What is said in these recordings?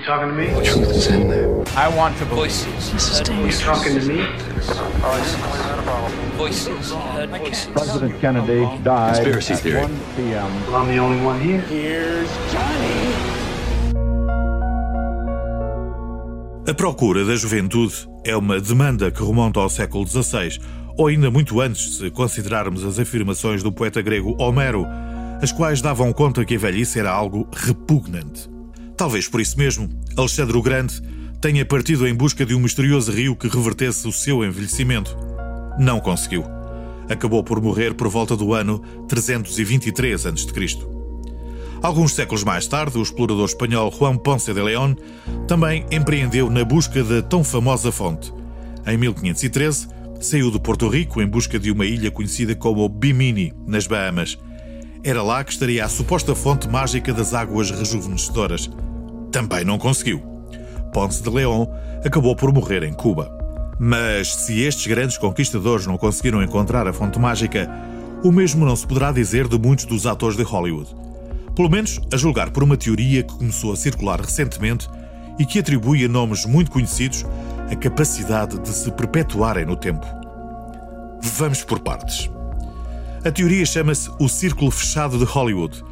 You talking to me? The truth is in there. I want to voices. You talking to me? Voices. Heard voices. President Kennedy died Conspiracy at theory. 1 p.m. Well, I'm the only one here. A procura da juventude é uma demanda que remonta ao século XVI, ou ainda muito antes, se considerarmos as afirmações do poeta grego Homero, as quais davam conta que a velhice era algo repugnante. Talvez por isso mesmo, Alexandre o Grande tenha partido em busca de um misterioso rio que revertesse o seu envelhecimento. Não conseguiu. Acabou por morrer por volta do ano 323 a.C. Alguns séculos mais tarde, o explorador espanhol Juan Ponce de León também empreendeu na busca da tão famosa fonte. Em 1513, saiu de Porto Rico em busca de uma ilha conhecida como Bimini, nas Bahamas. Era lá que estaria a suposta fonte mágica das águas rejuvenescedoras. Também não conseguiu. Ponce de León acabou por morrer em Cuba. Mas se estes grandes conquistadores não conseguiram encontrar a fonte mágica, o mesmo não se poderá dizer de muitos dos atores de Hollywood. Pelo menos a julgar por uma teoria que começou a circular recentemente e que atribui a nomes muito conhecidos a capacidade de se perpetuarem no tempo. Vamos por partes. A teoria chama-se o Círculo Fechado de Hollywood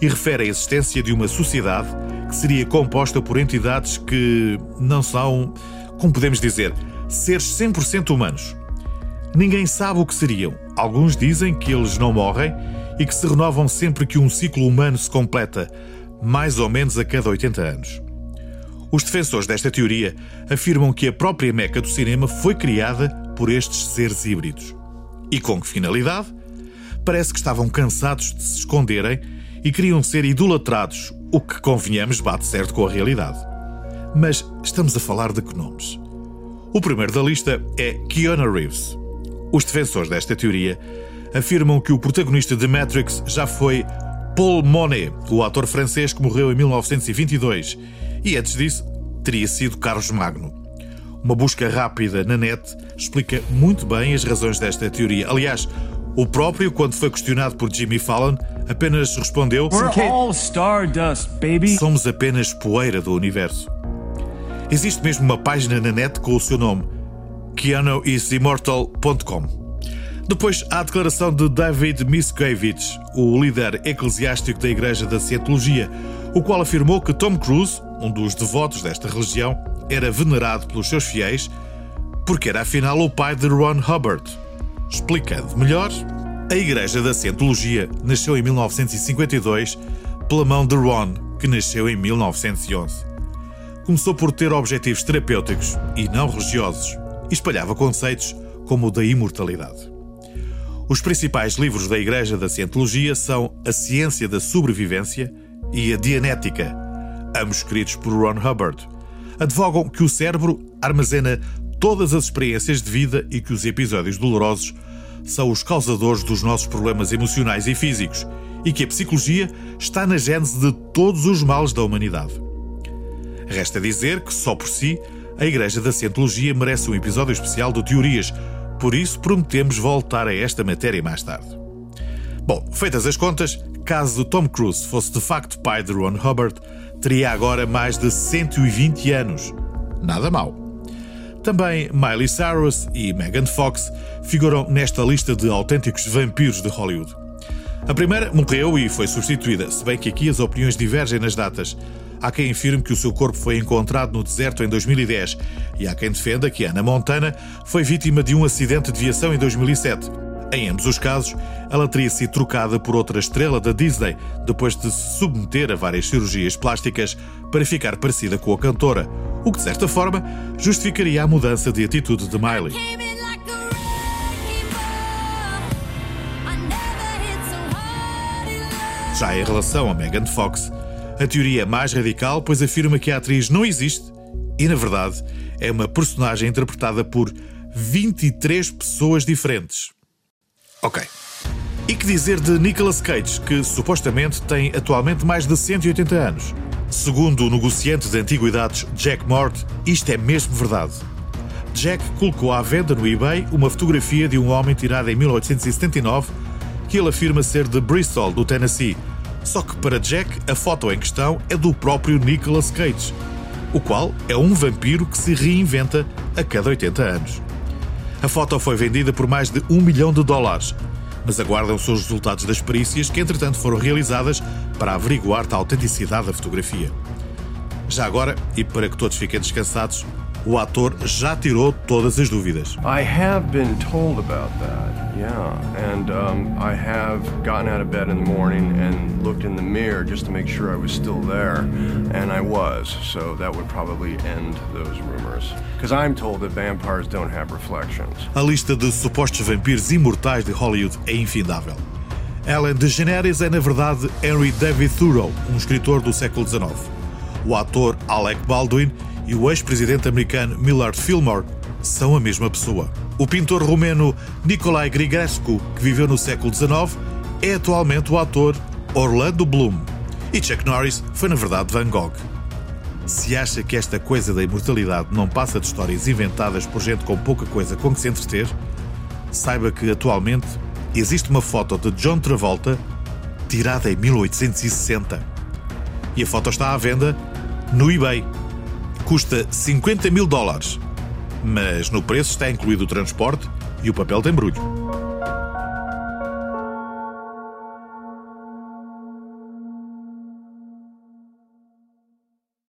e refere à existência de uma sociedade que seria composta por entidades que não são, como podemos dizer, seres 100% humanos. Ninguém sabe o que seriam. Alguns dizem que eles não morrem e que se renovam sempre que um ciclo humano se completa, mais ou menos a cada 80 anos. Os defensores desta teoria afirmam que a própria meca do cinema foi criada por estes seres híbridos. E com que finalidade? Parece que estavam cansados de se esconderem e queriam ser idolatrados, o que, convenhamos, bate certo com a realidade. Mas estamos a falar de que nomes? O primeiro da lista é Keanu Reeves. Os defensores desta teoria afirmam que o protagonista de Matrix já foi Paul Monet, o ator francês que morreu em 1922, e antes disso teria sido Carlos Magno. Uma busca rápida na net explica muito bem as razões desta teoria. Aliás, o próprio, quando foi questionado por Jimmy Fallon, apenas respondeu: baby. Somos apenas poeira do universo. Existe mesmo uma página na net com o seu nome, keanoisimmortal.com. Depois há a declaração de David Miscavige, o líder eclesiástico da Igreja da Cientologia, o qual afirmou que Tom Cruise, um dos devotos desta religião, era venerado pelos seus fiéis porque era afinal o pai de Ron Hubbard. Explicando melhor, a Igreja da Cientologia nasceu em 1952 pela mão de Ron, que nasceu em 1911. Começou por ter objetivos terapêuticos e não religiosos e espalhava conceitos como o da imortalidade. Os principais livros da Igreja da Cientologia são A Ciência da Sobrevivência e A Dianética, ambos escritos por Ron Hubbard. Advogam que o cérebro armazena todas as experiências de vida e que os episódios dolorosos são os causadores dos nossos problemas emocionais e físicos e que a psicologia está na gênese de todos os males da humanidade. Resta dizer que, só por si, a Igreja da Cientologia merece um episódio especial de teorias, por isso prometemos voltar a esta matéria mais tarde. Bom, feitas as contas, caso Tom Cruise fosse de facto pai de Ron Hubbard, teria agora mais de 120 anos. Nada mal. Também Miley Cyrus e Megan Fox figuram nesta lista de autênticos vampiros de Hollywood. A primeira morreu e foi substituída, se bem que aqui as opiniões divergem nas datas. Há quem afirme que o seu corpo foi encontrado no deserto em 2010 e há quem defenda que Ana Montana foi vítima de um acidente de viação em 2007. Em ambos os casos, ela teria sido trocada por outra estrela da Disney depois de se submeter a várias cirurgias plásticas para ficar parecida com a cantora, o que de certa forma justificaria a mudança de atitude de Miley. Já em relação a Megan Fox, a teoria é mais radical, pois afirma que a atriz não existe e, na verdade, é uma personagem interpretada por 23 pessoas diferentes. Ok. E que dizer de Nicolas Cage, que supostamente tem atualmente mais de 180 anos? Segundo o negociante de antiguidades Jack Mort, isto é mesmo verdade. Jack colocou à venda no eBay uma fotografia de um homem tirada em 1879 que ele afirma ser de Bristol, do Tennessee. Só que para Jack, a foto em questão é do próprio Nicolas Cage. o qual é um vampiro que se reinventa a cada 80 anos. A foto foi vendida por mais de um milhão de dólares, mas aguardam-se os resultados das perícias que, entretanto, foram realizadas para averiguar a autenticidade da fotografia. Já agora, e para que todos fiquem descansados, o ator já tirou todas as dúvidas. I have been told about that, yeah. And um, I have gotten out of bed in the morning and looked in the mirror just to make sure I was still there. And I was, so that would probably end those rumors. Because I'm told that vampires don't have reflections. A lista de supostos vampiros imortais de Hollywood é infindável. Ellen DeGeneres é, na verdade, Henry David Thoreau, um escritor do século XIX. O ator Alec Baldwin e o ex-presidente americano Millard Fillmore são a mesma pessoa. O pintor romeno Nicolae Grigescu, que viveu no século XIX, é atualmente o ator Orlando Bloom. E Chuck Norris foi, na verdade, Van Gogh. Se acha que esta coisa da imortalidade não passa de histórias inventadas por gente com pouca coisa com que se entreter, saiba que atualmente existe uma foto de John Travolta tirada em 1860. E a foto está à venda no eBay. Custa 50 mil dólares, mas no preço está incluído o transporte e o papel de embrulho.